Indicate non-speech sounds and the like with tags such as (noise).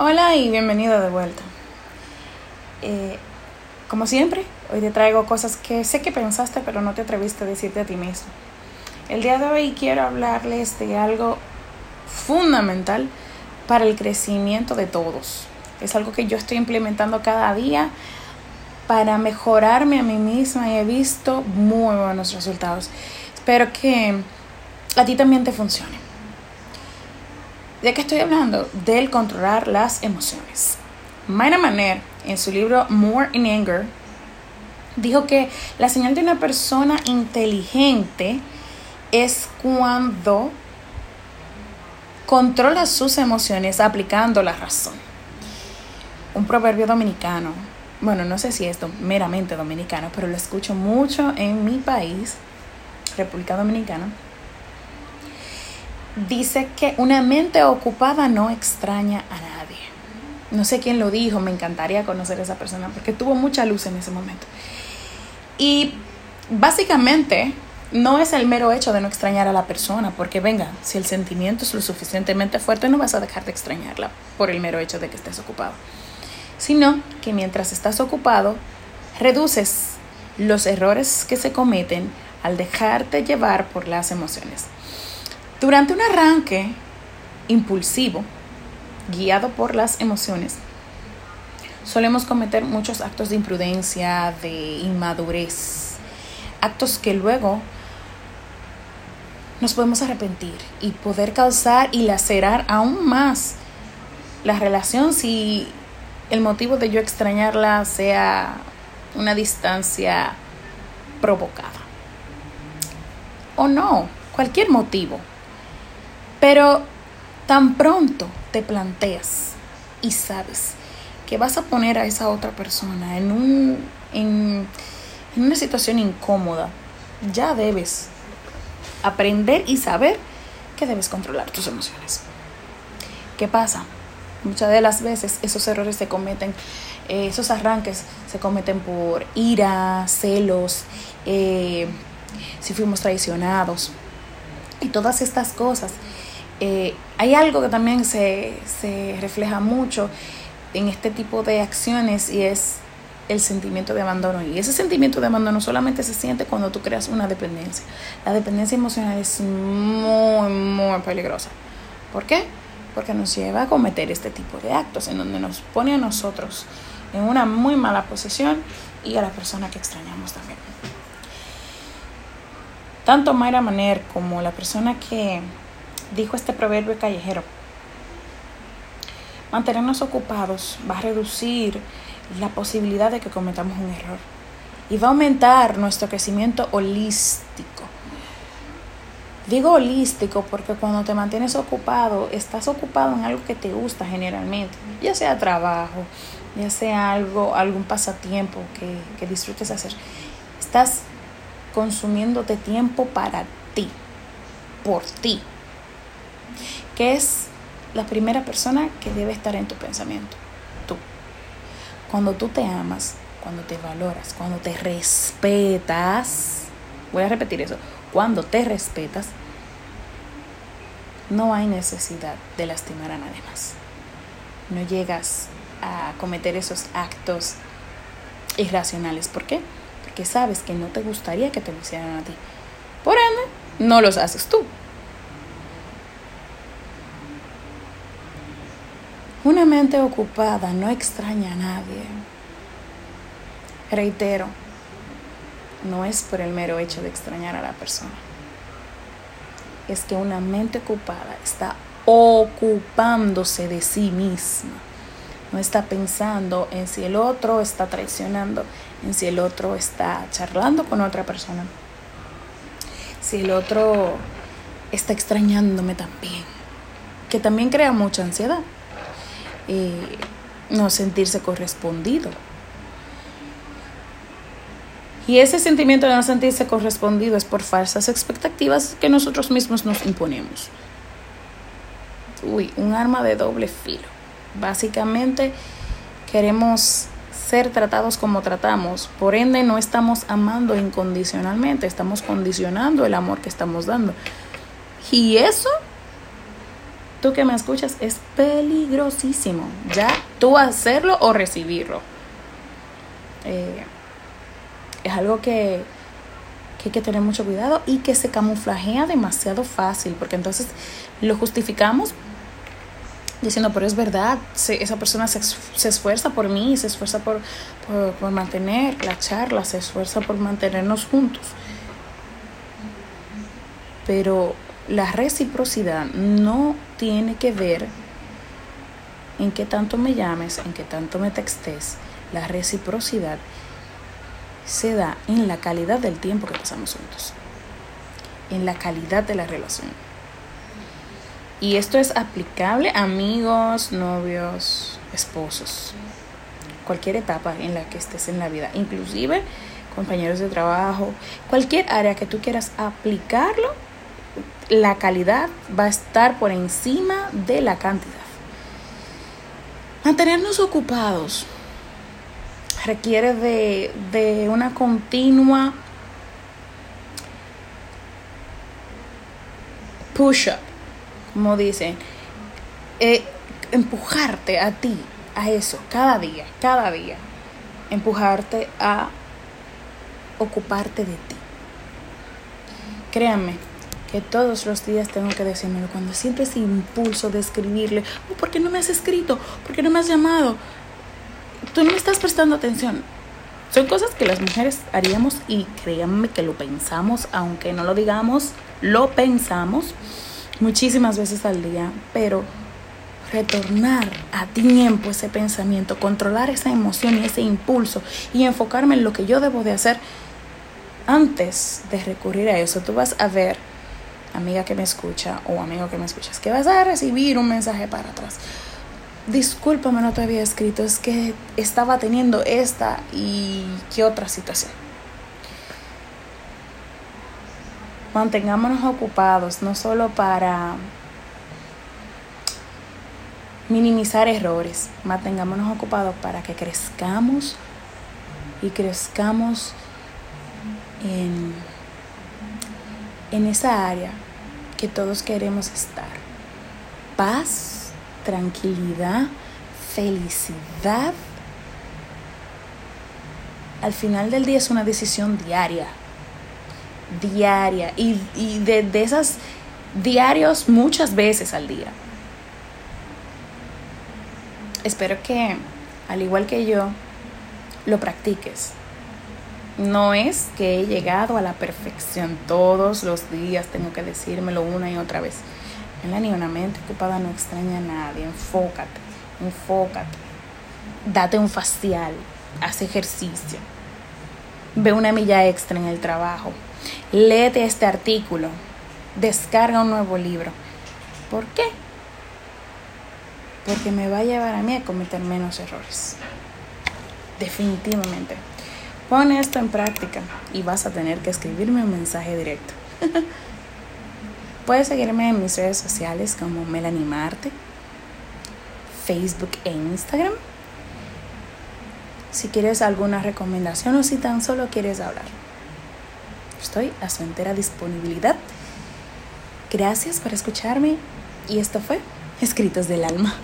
Hola y bienvenido de vuelta. Eh, como siempre, hoy te traigo cosas que sé que pensaste pero no te atreviste a decirte a ti mismo. El día de hoy quiero hablarles de algo fundamental para el crecimiento de todos. Es algo que yo estoy implementando cada día para mejorarme a mí misma y he visto muy buenos resultados. Espero que a ti también te funcione. ¿De qué estoy hablando? Del controlar las emociones. Mayra Manner, en su libro More in Anger, dijo que la señal de una persona inteligente es cuando controla sus emociones aplicando la razón. Un proverbio dominicano, bueno, no sé si es meramente dominicano, pero lo escucho mucho en mi país, República Dominicana dice que una mente ocupada no extraña a nadie. No sé quién lo dijo, me encantaría conocer a esa persona porque tuvo mucha luz en ese momento. Y básicamente no es el mero hecho de no extrañar a la persona, porque venga, si el sentimiento es lo suficientemente fuerte, no vas a dejar de extrañarla por el mero hecho de que estés ocupado, sino que mientras estás ocupado, reduces los errores que se cometen al dejarte llevar por las emociones. Durante un arranque impulsivo, guiado por las emociones, solemos cometer muchos actos de imprudencia, de inmadurez, actos que luego nos podemos arrepentir y poder causar y lacerar aún más la relación si el motivo de yo extrañarla sea una distancia provocada. O no, cualquier motivo. Pero tan pronto te planteas y sabes que vas a poner a esa otra persona en, un, en, en una situación incómoda, ya debes aprender y saber que debes controlar tus emociones. ¿Qué pasa? Muchas de las veces esos errores se cometen, eh, esos arranques se cometen por ira, celos, eh, si fuimos traicionados y todas estas cosas eh, hay algo que también se, se refleja mucho en este tipo de acciones y es el sentimiento de abandono. Y ese sentimiento de abandono solamente se siente cuando tú creas una dependencia. La dependencia emocional es muy, muy peligrosa. ¿Por qué? Porque nos lleva a cometer este tipo de actos en donde nos pone a nosotros en una muy mala posición y a la persona que extrañamos también. Tanto Mayra Maner como la persona que dijo este proverbio callejero. Mantenernos ocupados va a reducir la posibilidad de que cometamos un error y va a aumentar nuestro crecimiento holístico. Digo holístico porque cuando te mantienes ocupado, estás ocupado en algo que te gusta generalmente, ya sea trabajo, ya sea algo, algún pasatiempo que, que disfrutes hacer. Estás consumiéndote tiempo para ti, por ti, que es la primera persona que debe estar en tu pensamiento, tú. Cuando tú te amas, cuando te valoras, cuando te respetas, voy a repetir eso, cuando te respetas, no hay necesidad de lastimar a nadie más. No llegas a cometer esos actos irracionales. ¿Por qué? Porque sabes que no te gustaría que te lo hicieran a ti. Por ende, no los haces tú. Una mente ocupada no extraña a nadie. Reitero, no es por el mero hecho de extrañar a la persona. Es que una mente ocupada está ocupándose de sí misma. No está pensando en si el otro está traicionando, en si el otro está charlando con otra persona, si el otro está extrañándome también, que también crea mucha ansiedad no sentirse correspondido. Y ese sentimiento de no sentirse correspondido es por falsas expectativas que nosotros mismos nos imponemos. Uy, un arma de doble filo. Básicamente queremos ser tratados como tratamos, por ende no estamos amando incondicionalmente, estamos condicionando el amor que estamos dando. Y eso tú que me escuchas, es peligrosísimo. Ya tú hacerlo o recibirlo. Eh, es algo que, que hay que tener mucho cuidado y que se camuflajea demasiado fácil, porque entonces lo justificamos diciendo, pero es verdad, esa persona se, se, esfuerza por mí, se esfuerza por, por, por mantener la charla, se esfuerza por mantenernos juntos. Pero la reciprocidad no tiene que ver en qué tanto me llames, en qué tanto me textes. La reciprocidad se da en la calidad del tiempo que pasamos juntos, en la calidad de la relación. Y esto es aplicable a amigos, novios, esposos, cualquier etapa en la que estés en la vida, inclusive compañeros de trabajo, cualquier área que tú quieras aplicarlo, la calidad va a estar por encima de la cantidad. Mantenernos ocupados requiere de, de una continua push-up como dicen, eh, empujarte a ti, a eso, cada día, cada día, empujarte a ocuparte de ti. Créanme que todos los días tengo que decírmelo cuando siempre ese impulso de escribirle, oh, ¿por qué no me has escrito? ¿Por qué no me has llamado? Tú no me estás prestando atención. Son cosas que las mujeres haríamos y créanme que lo pensamos, aunque no lo digamos, lo pensamos muchísimas veces al día, pero retornar a tiempo ese pensamiento, controlar esa emoción y ese impulso y enfocarme en lo que yo debo de hacer antes de recurrir a eso. Tú vas a ver, amiga que me escucha o amigo que me escuchas, que vas a recibir un mensaje para atrás. Discúlpame, no te había escrito, es que estaba teniendo esta y qué otra situación. mantengámonos ocupados, no solo para minimizar errores, mantengámonos ocupados para que crezcamos y crezcamos en, en esa área que todos queremos estar. Paz, tranquilidad, felicidad. Al final del día es una decisión diaria diaria y, de, de esas diarios muchas veces al día. Espero que, al igual que yo, lo practiques. No es que he llegado a la perfección todos los días, tengo que decírmelo una y otra vez. ni una mente ocupada no extraña a nadie. Enfócate, enfócate. Date un facial, haz ejercicio. Ve una milla extra en el trabajo. Léete este artículo. Descarga un nuevo libro. ¿Por qué? Porque me va a llevar a mí a cometer menos errores. Definitivamente. Pon esto en práctica y vas a tener que escribirme un mensaje directo. (laughs) Puedes seguirme en mis redes sociales como Melanie Marte, Facebook e Instagram. Si quieres alguna recomendación o si tan solo quieres hablar. Estoy a su entera disponibilidad. Gracias por escucharme y esto fue Escritos del Alma.